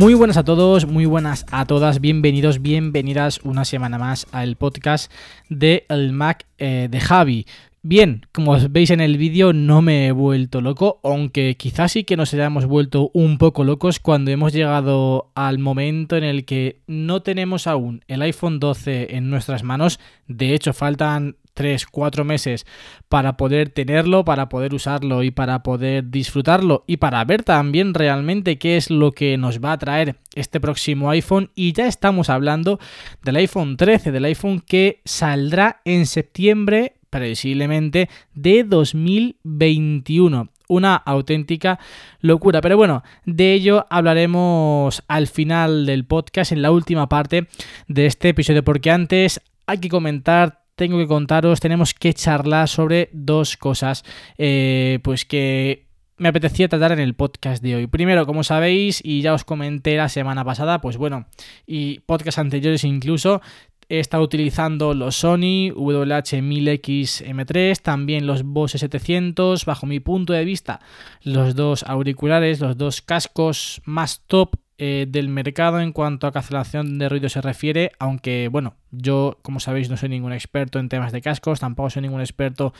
Muy buenas a todos, muy buenas a todas, bienvenidos, bienvenidas una semana más al podcast de El Mac eh, de Javi. Bien, como veis en el vídeo no me he vuelto loco, aunque quizás sí que nos hayamos vuelto un poco locos cuando hemos llegado al momento en el que no tenemos aún el iPhone 12 en nuestras manos, de hecho faltan 3, 4 meses para poder tenerlo, para poder usarlo y para poder disfrutarlo y para ver también realmente qué es lo que nos va a traer este próximo iPhone y ya estamos hablando del iPhone 13, del iPhone que saldrá en septiembre previsiblemente de 2021 una auténtica locura. Pero bueno, de ello hablaremos al final del podcast, en la última parte de este episodio, porque antes hay que comentar tengo que contaros, tenemos que charlar sobre dos cosas, eh, pues que me apetecía tratar en el podcast de hoy. Primero, como sabéis, y ya os comenté la semana pasada, pues bueno, y podcast anteriores incluso, he estado utilizando los Sony WH-1000X-M3, también los Bose 700, bajo mi punto de vista, los dos auriculares, los dos cascos más top eh, del mercado en cuanto a cancelación de ruido se refiere, aunque bueno, yo como sabéis no soy ningún experto en temas de cascos, tampoco soy ningún experto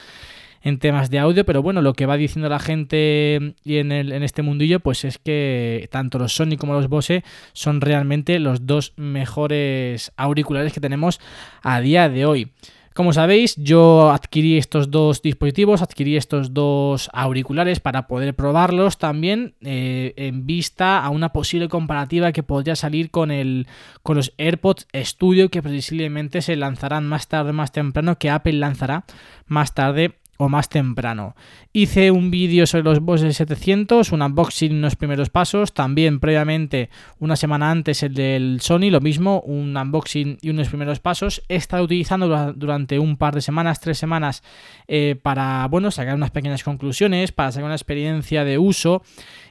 en temas de audio, pero bueno, lo que va diciendo la gente y en, en este mundillo, pues es que tanto los Sony como los Bose son realmente los dos mejores auriculares que tenemos a día de hoy. Como sabéis, yo adquirí estos dos dispositivos, adquirí estos dos auriculares para poder probarlos también eh, en vista a una posible comparativa que podría salir con, el, con los AirPods Studio que previsiblemente se lanzarán más tarde, más temprano, que Apple lanzará más tarde o más temprano. Hice un vídeo sobre los Bose 700, un unboxing, unos primeros pasos, también previamente una semana antes el del Sony, lo mismo, un unboxing y unos primeros pasos. He estado utilizando durante un par de semanas, tres semanas, eh, para, bueno, sacar unas pequeñas conclusiones, para sacar una experiencia de uso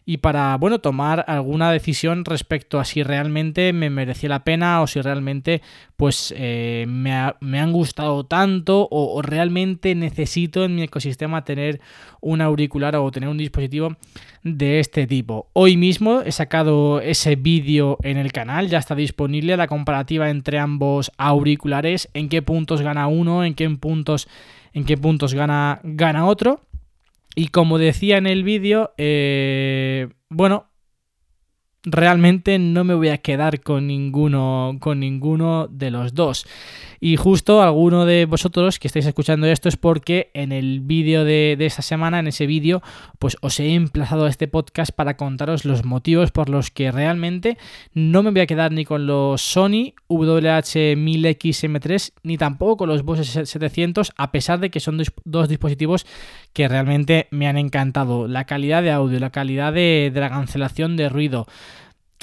y para, bueno, tomar alguna decisión respecto a si realmente me merecía la pena o si realmente, pues, eh, me, han gustado tanto o, realmente necesito en mi ecosistema tener un auricular o tener un dispositivo de este tipo. Hoy mismo he sacado ese vídeo en el canal, ya está disponible la comparativa entre ambos auriculares, en qué puntos gana uno, en qué puntos, en qué puntos gana, gana otro. Y como decía en el vídeo, eh, bueno, realmente no me voy a quedar con ninguno, con ninguno de los dos. Y justo alguno de vosotros que estáis escuchando esto es porque en el vídeo de, esta semana, en ese vídeo, pues os he emplazado a este podcast para contaros los motivos por los que realmente no me voy a quedar ni con los Sony WH-1000X-M3 ni tampoco con los Bose 700, a pesar de que son dos, dispositivos que realmente me han encantado. La calidad de audio, la calidad de, de la cancelación de ruido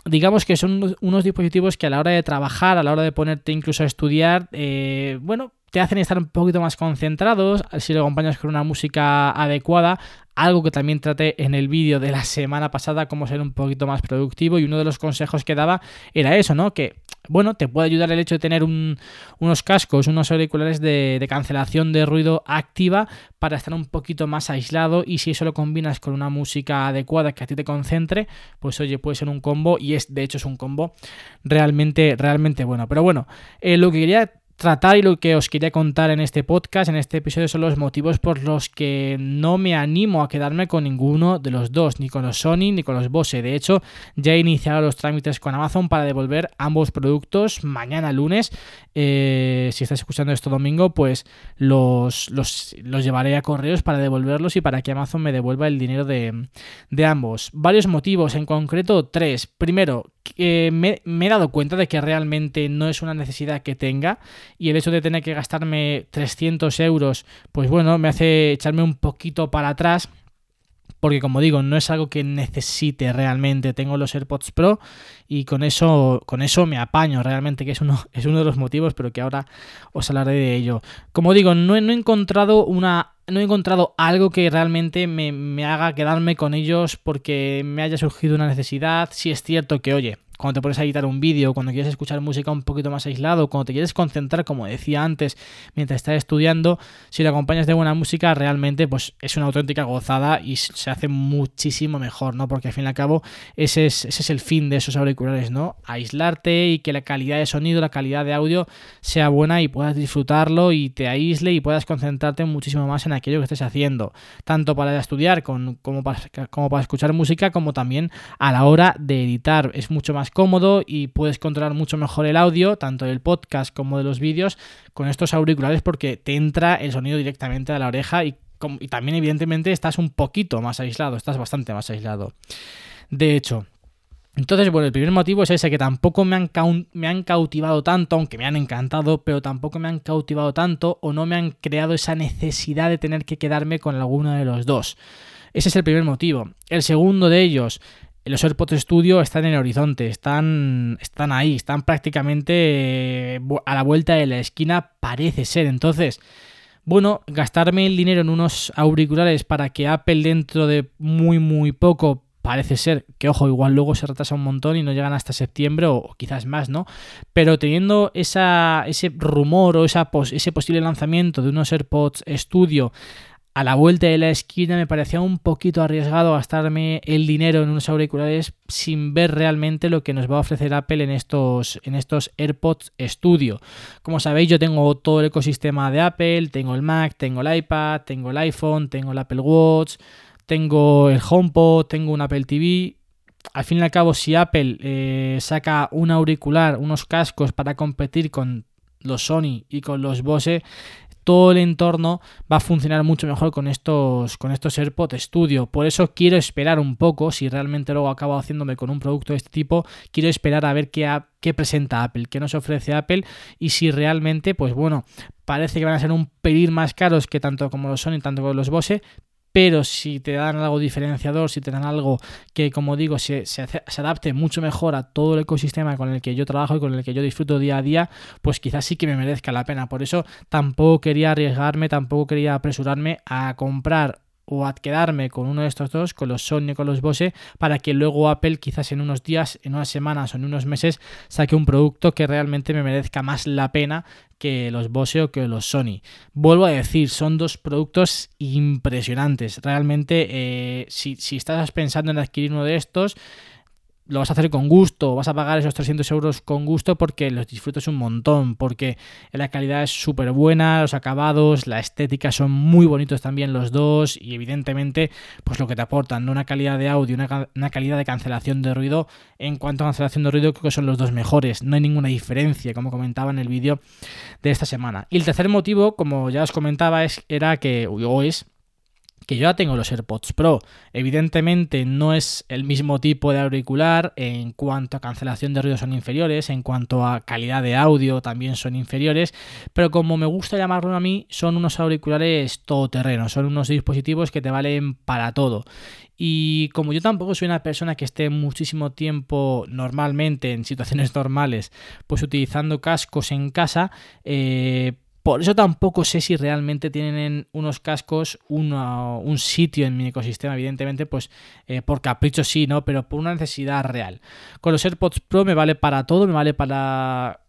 digamos que son unos dispositivos que a la hora de trabajar, a la hora de ponerte incluso a estudiar, eh, bueno, te hacen estar un poquito más concentrados, si lo acompañas con una música adecuada, algo que también traté en el vídeo de la semana pasada, cómo ser un poquito más productivo y uno de los consejos que daba era eso, ¿no? Que bueno, te puede ayudar el hecho de tener unos cascos, unos auriculares de, cancelación de ruido activa para estar un poquito más aislado y si eso lo combinas con una música adecuada que a ti te concentre, pues oye, puede ser un combo y es de hecho es un combo realmente, realmente bueno. Pero bueno, eh, lo que quería tratar y lo que os quería contar en este podcast, en este episodio, son los motivos por los que no me animo a quedarme con ninguno de los dos, ni con los Sony ni con los Bose. De hecho, ya he iniciado los trámites con Amazon para devolver ambos productos mañana lunes. Eh, si estás escuchando esto domingo, pues los, los, llevaré a correos para devolverlos y para que Amazon me devuelva el dinero de, de ambos. Varios motivos, en concreto tres. Primero, me, me he dado cuenta de que realmente no es una necesidad que tenga y el hecho de tener que gastarme 300 euros, pues bueno, me hace echarme un poquito para atrás porque como digo, no es algo que necesite realmente. Tengo los AirPods Pro y con eso, con eso me apaño realmente, que es uno, es uno de los motivos, pero que ahora os hablaré de ello. Como digo, no, no he encontrado una no he encontrado algo que realmente me, me, haga quedarme con ellos porque me haya surgido una necesidad. Si es cierto que, oye, cuando te pones a editar un vídeo, cuando quieres escuchar música un poquito más aislado, cuando te quieres concentrar, como decía antes, mientras estás estudiando, si lo acompañas de buena música, realmente pues es una auténtica gozada y se hace muchísimo mejor, ¿no? Porque al fin y al cabo ese es, ese es el fin de esos auriculares, ¿no? Aislarte y que la calidad de sonido, la calidad de audio sea buena y puedas disfrutarlo y te aísle y puedas concentrarte muchísimo más en aquello que estés haciendo, tanto para estudiar como, para, como para escuchar música, como también a la hora de editar. Es mucho más cómodo y puedes controlar mucho mejor el audio, tanto del podcast como de los vídeos, con estos auriculares porque te entra el sonido directamente a la oreja y, también evidentemente estás un poquito más aislado, estás bastante más aislado. De hecho, entonces, bueno, el primer motivo es ese, que tampoco me han, me han cautivado tanto, aunque me han encantado, pero tampoco me han cautivado tanto o no me han creado esa necesidad de tener que quedarme con alguno de los dos. Ese es el primer motivo. El segundo de ellos, los AirPods Studio están en el horizonte, están, están ahí, están prácticamente eh, a la vuelta de la esquina, parece ser. Entonces, bueno, gastarme el dinero en unos auriculares para que Apple dentro de muy, muy poco parece ser que, ojo, igual luego se retrasa un montón y no llegan hasta septiembre o, quizás más, ¿no? Pero teniendo ese rumor o esa ese posible lanzamiento de unos AirPods Studio a la vuelta de la esquina me parecía un poquito arriesgado gastarme el dinero en unos auriculares sin ver realmente lo que nos va a ofrecer Apple en estos, en estos AirPods Studio. Como sabéis, yo tengo todo el ecosistema de Apple, tengo el Mac, tengo el iPad, tengo el iPhone, tengo el Apple Watch, tengo el HomePod, tengo un Apple TV. Al fin y al cabo, si Apple eh, saca un auricular, unos cascos para competir con los Sony y con los Bose, todo el entorno va a funcionar mucho mejor con estos, con estos AirPods Studio. Por eso quiero esperar un poco, si realmente luego acabo haciéndome con un producto de este tipo, quiero esperar a ver qué, presenta Apple, qué nos ofrece Apple y si realmente, pues bueno, parece que van a ser un pelín más caros que tanto como los Sony, tanto como los Bose, pero si te dan algo diferenciador, si te dan algo que, como digo, se, adapte mucho mejor a todo el ecosistema con el que yo trabajo y con el que yo disfruto día a día, pues quizás sí que me merezca la pena. Por eso tampoco quería arriesgarme, tampoco quería apresurarme a comprar o a quedarme con uno de estos dos, con los Sony o con los Bose, para que luego Apple quizás en unos días, en unas semanas o en unos meses saque un producto que realmente me merezca más la pena que los Bose o que los Sony. Vuelvo a decir, son dos productos impresionantes. Realmente, eh, si, si estás pensando en adquirir uno de estos, lo vas a hacer con gusto, vas a pagar esos 300 euros con gusto porque los disfrutas un montón, porque la calidad es súper buena, los acabados, la estética son muy bonitos también los dos y evidentemente pues lo que te aportan, una calidad de audio, una, una, calidad de cancelación de ruido, en cuanto a cancelación de ruido creo que son los dos mejores, no hay ninguna diferencia como comentaba en el vídeo de esta semana. Y el tercer motivo, como ya os comentaba, es, era que, o es que yo ya tengo los AirPods Pro. Evidentemente no es el mismo tipo de auricular, en cuanto a cancelación de ruido son inferiores, en cuanto a calidad de audio también son inferiores, pero como me gusta llamarlo a mí, son unos auriculares todoterreno, son unos dispositivos que te valen para todo. Y como yo tampoco soy una persona que esté muchísimo tiempo normalmente en situaciones normales, pues utilizando cascos en casa, eh, por eso tampoco sé si realmente tienen unos cascos un sitio en mi ecosistema, evidentemente, pues eh, por capricho sí, ¿no? Pero por una necesidad real. Con los AirPods Pro me vale para todo, me vale para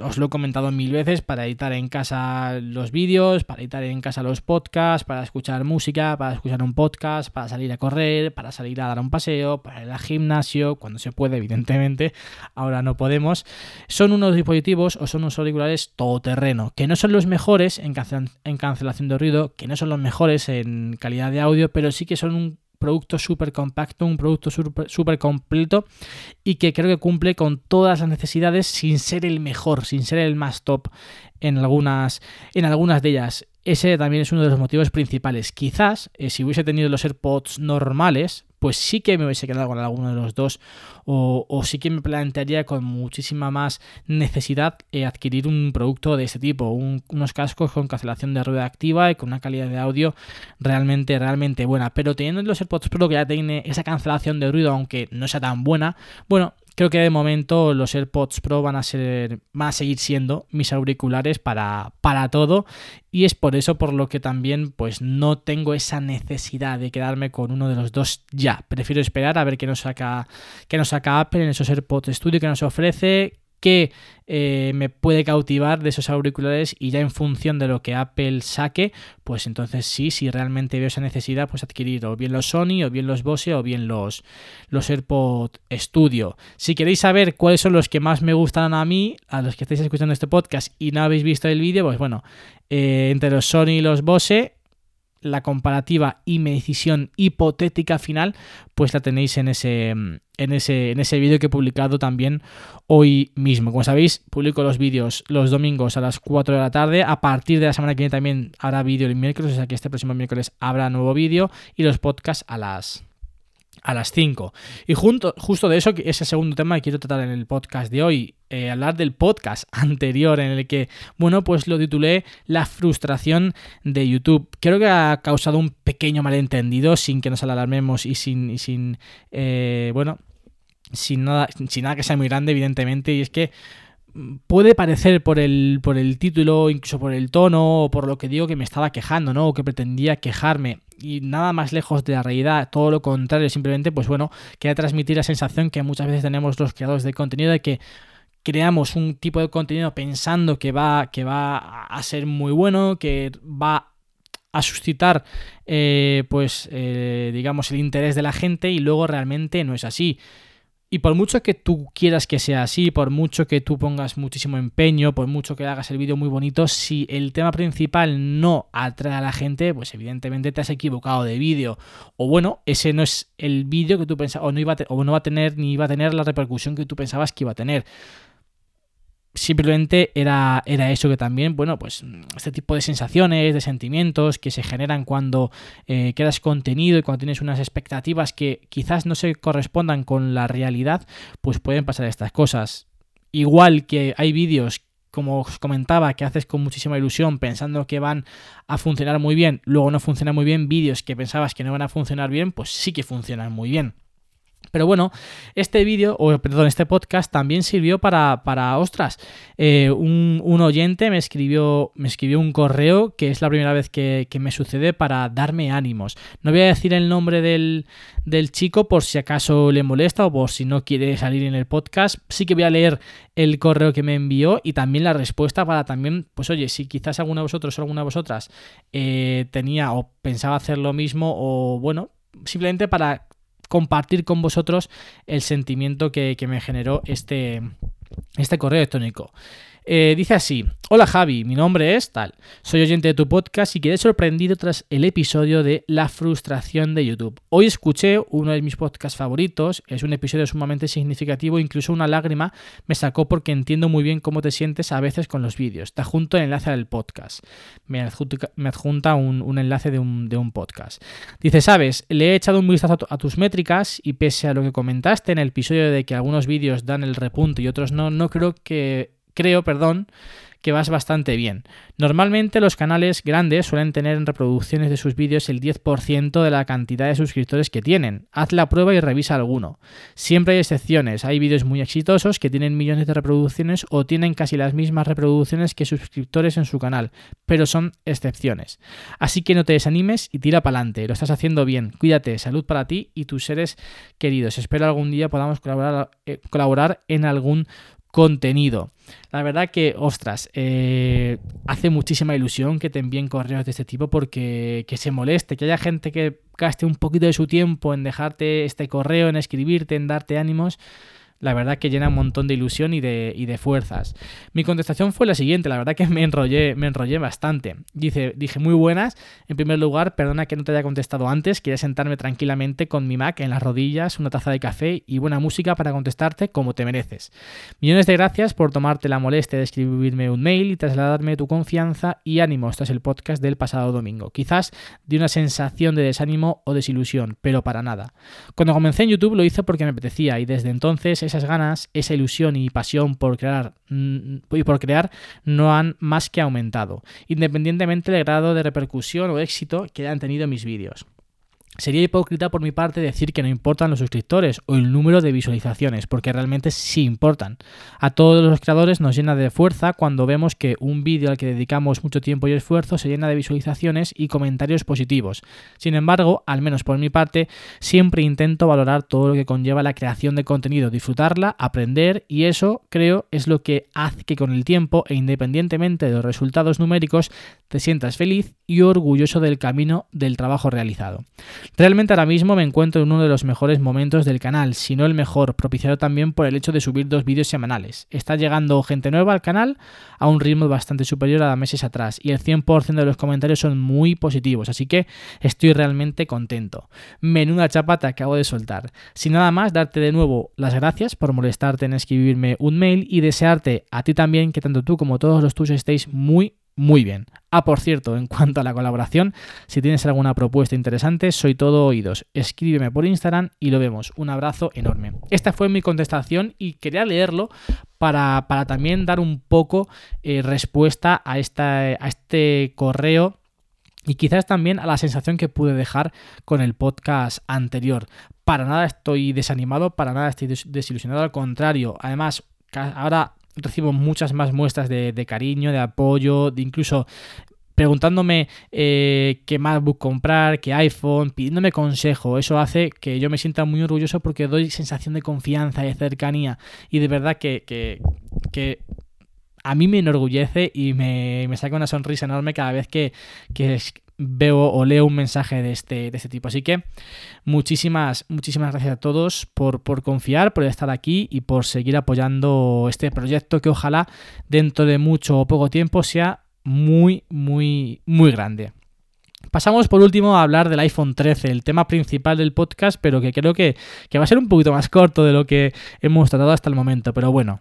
os lo he comentado mil veces, para editar en casa los vídeos, para editar en casa los podcasts, para escuchar música, para escuchar un podcast, para salir a correr, para salir a dar un paseo, para ir al gimnasio, cuando se puede, evidentemente, ahora no podemos. Son unos dispositivos o son unos auriculares todoterreno, que no son los mejores en, cancelación de ruido, que no son los mejores en calidad de audio, pero sí que son un producto súper compacto, un producto súper completo y que creo que cumple con todas las necesidades sin ser el mejor, sin ser el más top en algunas, en algunas de ellas. ese también es uno de los motivos principales. Quizás eh, si hubiese tenido los AirPods normales, pues sí que me hubiese quedado con alguno de los dos o, sí que me plantearía con muchísima más necesidad eh, adquirir un producto de este tipo, unos cascos con cancelación de rueda activa y con una calidad de audio realmente, realmente buena. Pero teniendo los AirPods Pro que ya tiene esa cancelación de ruido, aunque no sea tan buena, bueno, Creo que de momento los AirPods Pro van a ser, van a seguir siendo mis auriculares para, para todo y es por eso por lo que también pues no tengo esa necesidad de quedarme con uno de los dos ya. Prefiero esperar a ver qué nos saca, qué nos saca Apple en esos AirPods Studio que nos ofrece, que eh, me puede cautivar de esos auriculares y ya en función de lo que Apple saque, pues entonces sí, si realmente veo esa necesidad, pues adquirir o bien los Sony, o bien los Bose, o bien los, los AirPods Studio. Si queréis saber cuáles son los que más me gustan a mí, a los que estáis escuchando este podcast y no habéis visto el vídeo, pues bueno, eh, entre los Sony y los Bose, la comparativa y mi decisión hipotética final, pues la tenéis en ese, en ese, en ese vídeo que he publicado también hoy mismo. Como sabéis, publico los vídeos los domingos a las 4 de la tarde. A partir de la semana que viene también habrá vídeo el miércoles, o sea que este próximo miércoles habrá nuevo vídeo y los podcasts a las a las 5. Y junto, justo de eso, ese segundo tema que quiero tratar en el podcast de hoy, eh, hablar del podcast anterior en el que, bueno, pues lo titulé La frustración de YouTube. Creo que ha causado un pequeño malentendido sin que nos alarmemos y sin, y sin eh, bueno, sin nada, sin nada que sea muy grande, evidentemente, y es que puede parecer por el, por el título, incluso por el tono o por lo que digo que me estaba quejando, ¿no? O que pretendía quejarme. Y nada más lejos de la realidad, todo lo contrario, simplemente, pues bueno, quería transmitir la sensación que muchas veces tenemos los creadores de contenido de que creamos un tipo de contenido pensando que va, que va a ser muy bueno, que va a suscitar eh, pues eh, digamos el interés de la gente y luego realmente no es así. Y por mucho que tú quieras que sea así, por mucho que tú pongas muchísimo empeño, por mucho que hagas el vídeo muy bonito, si el tema principal no atrae a la gente, pues evidentemente te has equivocado de vídeo. O bueno, ese no es el vídeo que tú pensabas, o no, iba o no va a tener ni iba a tener la repercusión que tú pensabas que iba a tener simplemente era, era eso que también, bueno, pues este tipo de sensaciones, de sentimientos que se generan cuando eh, creas contenido y cuando tienes unas expectativas que quizás no se correspondan con la realidad, pues pueden pasar estas cosas. Igual que hay vídeos como os comentaba, que haces con muchísima ilusión pensando que van a funcionar muy bien, luego no funcionan muy bien, vídeos que pensabas que no van a funcionar bien, pues sí que funcionan muy bien. Pero bueno, este vídeo, o perdón, este podcast también sirvió para, para ostras, eh, un, oyente me escribió, me escribió un correo que es la primera vez que, me sucede para darme ánimos. No voy a decir el nombre del, del, chico por si acaso le molesta o por si no quiere salir en el podcast. Sí que voy a leer el correo que me envió y también la respuesta para también, pues oye, si quizás alguno de vosotros o alguna de vosotras eh, tenía o pensaba hacer lo mismo o bueno, simplemente para compartir con vosotros el sentimiento que, me generó este, este correo electrónico. Eh, dice así, hola Javi, mi nombre es tal, soy oyente de tu podcast y quedé sorprendido tras el episodio de La frustración de YouTube. Hoy escuché uno de mis podcasts favoritos, es un episodio sumamente significativo, incluso una lágrima me sacó porque entiendo muy bien cómo te sientes a veces con los vídeos. Te adjunto el enlace del podcast, me adjunta, un, enlace de un, podcast. Dice, sabes, le he echado un vistazo a, tus métricas y pese a lo que comentaste en el episodio de que algunos vídeos dan el repunte y otros no, no creo que creo, perdón, que vas bastante bien. Normalmente los canales grandes suelen tener en reproducciones de sus vídeos el 10% de la cantidad de suscriptores que tienen. Haz la prueba y revisa alguno. Siempre hay excepciones. Hay vídeos muy exitosos que tienen millones de reproducciones o tienen casi las mismas reproducciones que suscriptores en su canal, pero son excepciones. Así que no te desanimes y tira para adelante. Lo estás haciendo bien. Cuídate, salud para ti y tus seres queridos. Espero algún día podamos colaborar, eh, colaborar en algún contenido. La verdad que, ostras, eh, hace muchísima ilusión que te envíen correos de este tipo porque que se moleste, que haya gente que gaste un poquito de su tiempo en dejarte este correo, en escribirte, en darte ánimos. La verdad que llena un montón de ilusión y de, y de fuerzas. Mi contestación fue la siguiente, la verdad que me enrollé, me enrollé bastante. Dice, dije muy buenas, en primer lugar, perdona que no te haya contestado antes, quería sentarme tranquilamente con mi Mac en las rodillas, una taza de café y buena música para contestarte como te mereces. Millones de gracias por tomarte la molestia de escribirme un mail y trasladarme tu confianza y ánimo. Este es el podcast del pasado domingo. Quizás de una sensación de desánimo o desilusión, pero para nada. Cuando comencé en YouTube lo hice porque me apetecía y desde entonces esas ganas, esa ilusión y pasión por crear mm, y por crear no han más que aumentado, independientemente del grado de repercusión o éxito que hayan tenido mis vídeos. Sería hipócrita por mi parte decir que no importan los suscriptores o el número de visualizaciones, porque realmente sí importan. A todos los creadores nos llena de fuerza cuando vemos que un vídeo al que dedicamos mucho tiempo y esfuerzo se llena de visualizaciones y comentarios positivos. Sin embargo, al menos por mi parte, siempre intento valorar todo lo que conlleva la creación de contenido, disfrutarla, aprender y eso creo es lo que hace que con el tiempo e independientemente de los resultados numéricos te sientas feliz y orgulloso del camino del trabajo realizado. Realmente ahora mismo me encuentro en uno de los mejores momentos del canal, si no el mejor, propiciado también por el hecho de subir dos vídeos semanales. Está llegando gente nueva al canal a un ritmo bastante superior a meses atrás y el 100% de los comentarios son muy positivos, así que estoy realmente contento. Menuda chapa te acabo de soltar. Sin nada más, darte de nuevo las gracias por molestarte en escribirme un mail y desearte a ti también que tanto tú como todos los tuyos estéis muy muy bien. Ah, por cierto, en cuanto a la colaboración, si tienes alguna propuesta interesante, soy todo oídos. Escríbeme por Instagram y lo vemos. Un abrazo enorme. Esta fue mi contestación y quería leerlo para, también dar un poco eh, respuesta a, esta, a este correo y quizás también a la sensación que pude dejar con el podcast anterior. Para nada estoy desanimado, para nada estoy desilusionado, al contrario. Además, ahora recibo muchas más muestras de, cariño, de apoyo, de incluso preguntándome eh, qué MacBook comprar, qué iPhone, pidiéndome consejo. Eso hace que yo me sienta muy orgulloso porque doy sensación de confianza, y cercanía y de verdad que, que, que a mí me enorgullece y me, me, saca una sonrisa enorme cada vez que, que, veo o leo un mensaje de este, de este tipo. Así que muchísimas, muchísimas gracias a todos por, por confiar, por estar aquí y por seguir apoyando este proyecto que ojalá dentro de mucho o poco tiempo sea muy, muy, muy grande. Pasamos por último a hablar del iPhone 13, el tema principal del podcast, pero que creo que, que va a ser un poquito más corto de lo que hemos tratado hasta el momento. Pero bueno,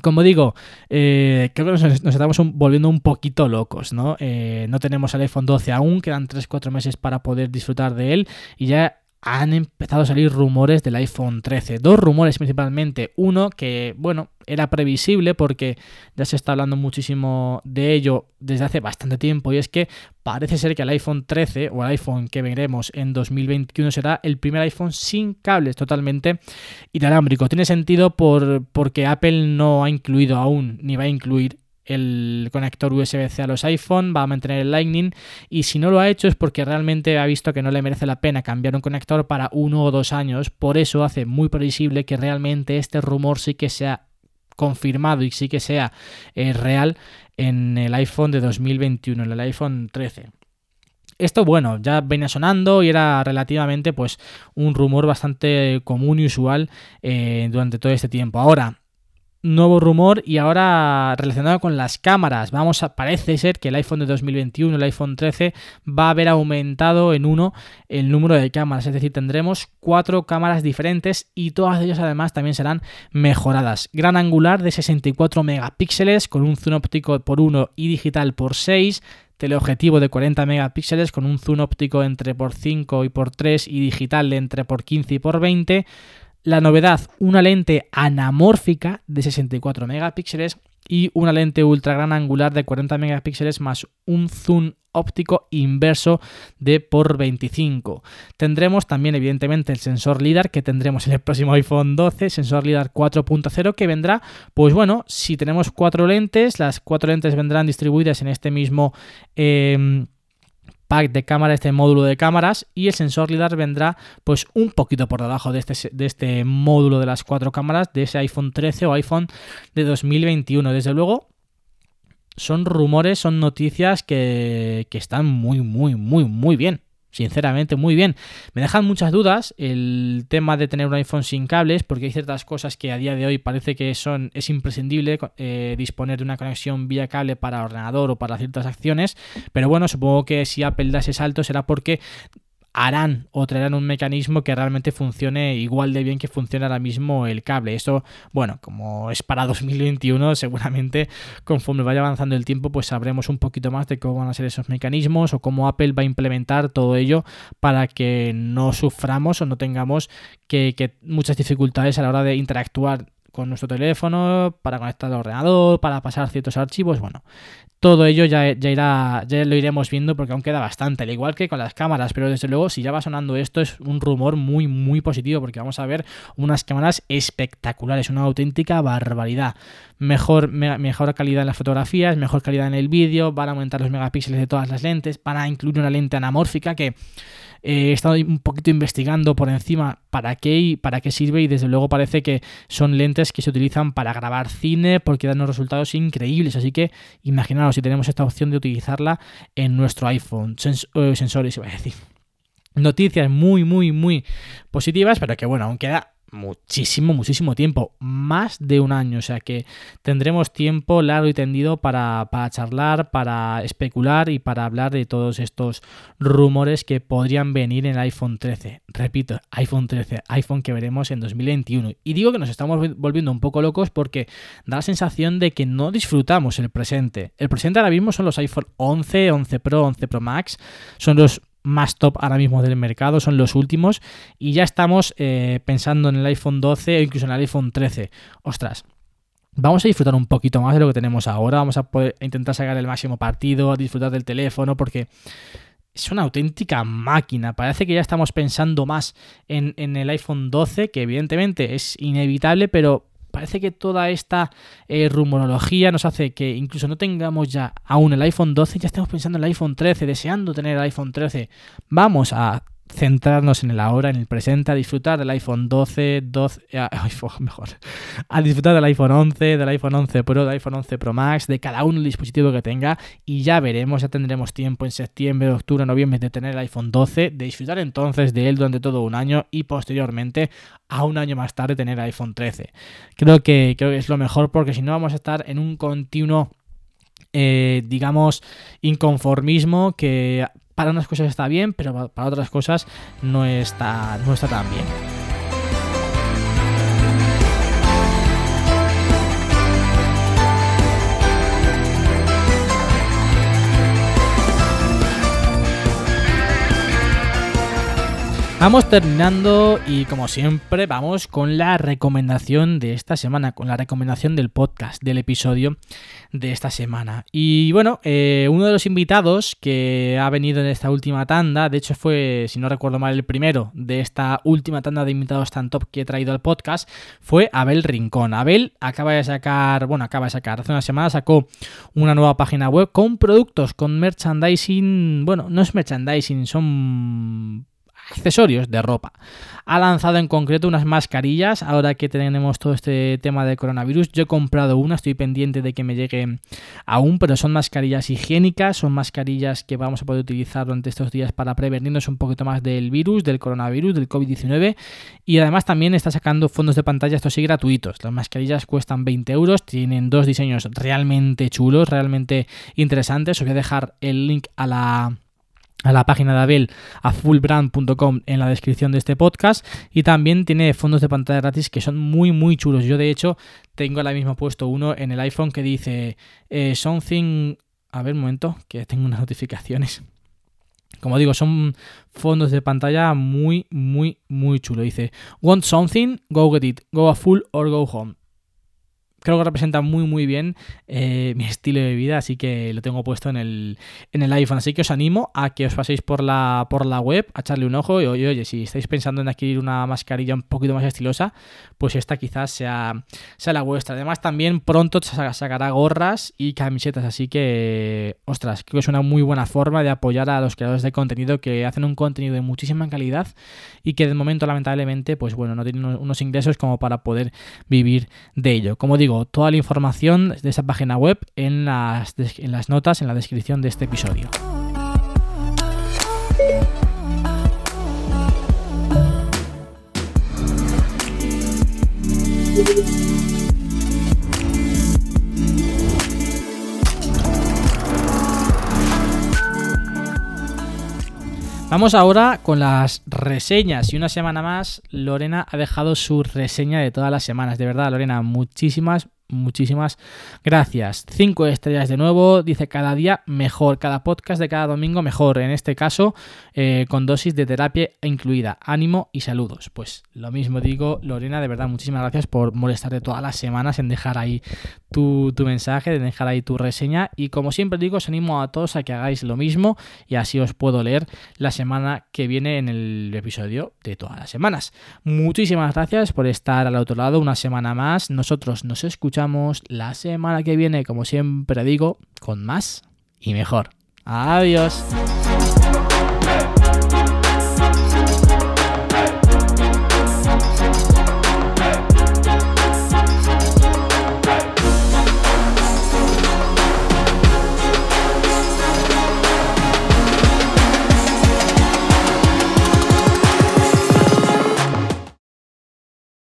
como digo, eh, creo que nos, estamos volviendo un poquito locos, ¿no? Eh, no tenemos el iPhone 12 aún, quedan 3-4 meses para poder disfrutar de él y ya han empezado a salir rumores del iPhone 13. Dos rumores principalmente. Uno que, bueno, era previsible porque ya se está hablando muchísimo de ello desde hace bastante tiempo y es que parece ser que el iPhone 13 o el iPhone que veremos en 2021 será el primer iPhone sin cables totalmente inalámbrico. Tiene sentido por, porque Apple no ha incluido aún ni va a incluir el conector USB-C a los iPhone, va a mantener el Lightning y si no lo ha hecho es porque realmente ha visto que no le merece la pena cambiar un conector para uno o dos años, por eso hace muy previsible que realmente este rumor sí que sea confirmado y sí que sea eh, real en el iPhone de 2021, en el iPhone 13. Esto, bueno, ya venía sonando y era relativamente, pues, un rumor bastante común y usual eh, durante todo este tiempo. Ahora, nuevo rumor y ahora relacionado con las cámaras. Vamos a, parece ser que el iPhone de 2021, el iPhone 13, va a haber aumentado en uno el número de cámaras. Es decir, tendremos cuatro cámaras diferentes y todas ellas además también serán mejoradas. Gran angular de 64 megapíxeles con un zoom óptico por 1 y digital por 6 teleobjetivo de 40 megapíxeles con un zoom óptico entre por 5 y por 3 y digital entre por 15 y por 20 la novedad, una lente anamórfica de 64 megapíxeles y una lente ultra gran angular de 40 megapíxeles más un zoom óptico inverso de por 25. Tendremos también evidentemente el sensor LIDAR que tendremos en el próximo iPhone 12, sensor LIDAR 4.0 que vendrá, pues bueno, si tenemos cuatro lentes, las cuatro lentes vendrán distribuidas en este mismo... Em, pack de cámara, este módulo de cámaras y el sensor LIDAR vendrá pues un poquito por debajo de este, de este módulo de las cuatro cámaras de ese iPhone 13 o iPhone de 2021. Desde luego son rumores, son noticias que, que están muy, muy, muy, muy bien. Sinceramente, muy bien. Me dejan muchas dudas el tema de tener un iPhone sin cables, porque hay ciertas cosas que a día de hoy parece que son es imprescindible eh, disponer de una conexión vía cable para ordenador o para ciertas acciones. Pero bueno, supongo que si Apple da ese salto será porque harán o traerán un mecanismo que realmente funcione igual de bien que funciona ahora mismo el cable. Eso, bueno, como es para 2021, seguramente conforme vaya avanzando el tiempo, pues sabremos un poquito más de cómo van a ser esos mecanismos o cómo Apple va a implementar todo ello para que no suframos o no tengamos que, que muchas dificultades a la hora de interactuar con nuestro teléfono, para conectar al ordenador, para pasar ciertos archivos. Bueno, todo ello ya, ya, irá, ya lo iremos viendo porque aún queda bastante, al igual que con las cámaras, pero desde luego si ya va sonando esto es un rumor muy muy positivo porque vamos a ver unas cámaras espectaculares, una auténtica barbaridad. Mejor, mejor calidad en las fotografías, mejor calidad en el vídeo, van a aumentar los megapíxeles de todas las lentes, van a incluir una lente anamórfica que eh, he estado un poquito investigando por encima para qué y para qué sirve y desde luego parece que son lentes que se utilizan para grabar cine porque dan unos resultados increíbles. Así que imaginaos si tenemos esta opción de utilizarla en nuestro iPhone. Eh, sensores, iba a decir. Noticias muy, muy, muy positivas, pero que bueno, aún queda muchísimo, muchísimo tiempo, más de un año, o sea que tendremos tiempo largo y tendido para, charlar, para especular y para hablar de todos estos rumores que podrían venir en el iPhone 13. Repito, iPhone 13, iPhone que veremos en 2021. Y digo que nos estamos volviendo un poco locos porque da la sensación de que no disfrutamos el presente. El presente ahora mismo son los iPhone 11, 11 Pro, 11 Pro Max, son los más top ahora mismo del mercado, son los últimos, y ya estamos eh, pensando en el iPhone 12 o incluso en el iPhone 13. Ostras, vamos a disfrutar un poquito más de lo que tenemos ahora, vamos a intentar sacar el máximo partido, a disfrutar del teléfono, porque es una auténtica máquina. Parece que ya estamos pensando más en, en el iPhone 12, que evidentemente es inevitable, pero parece que toda esta eh, rumorología nos hace que incluso no tengamos ya aún el iPhone 12, ya estamos pensando en el iPhone 13, deseando tener el iPhone 13. Vamos a centrarnos en el ahora, en el presente, a disfrutar del iPhone 12, 12, mejor, a disfrutar del iPhone 11, del iPhone 11 Pro, del iPhone 11 Pro Max, de cada uno el dispositivo que tenga y ya veremos, ya tendremos tiempo en septiembre, octubre, noviembre de tener el iPhone 12, de disfrutar entonces de él durante todo un año y posteriormente a un año más tarde tener el iPhone 13. Creo que, creo es lo mejor porque si no vamos a estar en un continuo eh, digamos, inconformismo que para unas cosas está bien, pero para otras cosas no está, no está tan bien. Vamos terminando y como siempre vamos con la recomendación de esta semana, con la recomendación del podcast, del episodio de esta semana. Y bueno, eh, uno de los invitados que ha venido en esta última tanda, de hecho fue, si no recuerdo mal, el primero de esta última tanda de invitados tan top que he traído al podcast, fue Abel Rincón. Abel acaba de sacar, bueno, acaba de sacar, hace una semana sacó una nueva página web con productos, con merchandising, bueno, no es merchandising, son accesorios de ropa. Ha lanzado en concreto unas mascarillas, ahora que tenemos todo este tema de coronavirus. Yo he comprado una, estoy pendiente de que me llegue aún, pero son mascarillas higiénicas, son mascarillas que vamos a poder utilizar durante estos días para prevenirnos un poquito más del virus, del coronavirus, del COVID-19. Y además también está sacando fondos de pantalla, estos sí gratuitos. Las mascarillas cuestan 20 euros, tienen dos diseños realmente chulos, realmente interesantes. Os voy a dejar el link a la a la página de Abel a fullbrand.com en la descripción de este podcast y también tiene fondos de pantalla gratis que son muy muy chulos. Yo de hecho tengo ahora mismo puesto uno en el iPhone que dice eh, something... A ver un momento, que tengo unas notificaciones. Como digo, son fondos de pantalla muy, muy, muy chulo. Dice, want something, go get it, go a full or go home creo que representa muy muy bien eh, mi estilo de vida, así que lo tengo puesto en el, en el iPhone. Así que os animo a que os paséis por la, por la web, a echarle un ojo y oye, si estáis pensando en adquirir una mascarilla un poquito más estilosa, pues esta quizás sea, sea la vuestra. Además también pronto sacará gorras y camisetas, así que, ostras, creo que es una muy buena forma de apoyar a los creadores de contenido que hacen un contenido de muchísima calidad y que de momento lamentablemente, pues bueno, no tienen unos ingresos como para poder vivir de ello. Como toda la información de esa página web en las, en las notas, en la descripción de este episodio. Vamos ahora con las reseñas y una semana más Lorena ha dejado su reseña de todas las semanas. De verdad, Lorena, muchísimas, muchísimas gracias. Cinco estrellas de nuevo, dice cada día mejor, cada podcast de cada domingo mejor, en este caso eh, con dosis de terapia incluida. Ánimo y saludos. Pues lo mismo digo, Lorena, de verdad, muchísimas gracias por molestarte todas las semanas en dejar ahí tu, mensaje, de dejar ahí tu reseña y como siempre digo, os animo a todos a que hagáis lo mismo y así os puedo leer la semana que viene en el episodio de todas las semanas. Muchísimas gracias por estar al otro lado una semana más. Nosotros nos la semana que viene, como siempre digo, con más y mejor. Adiós.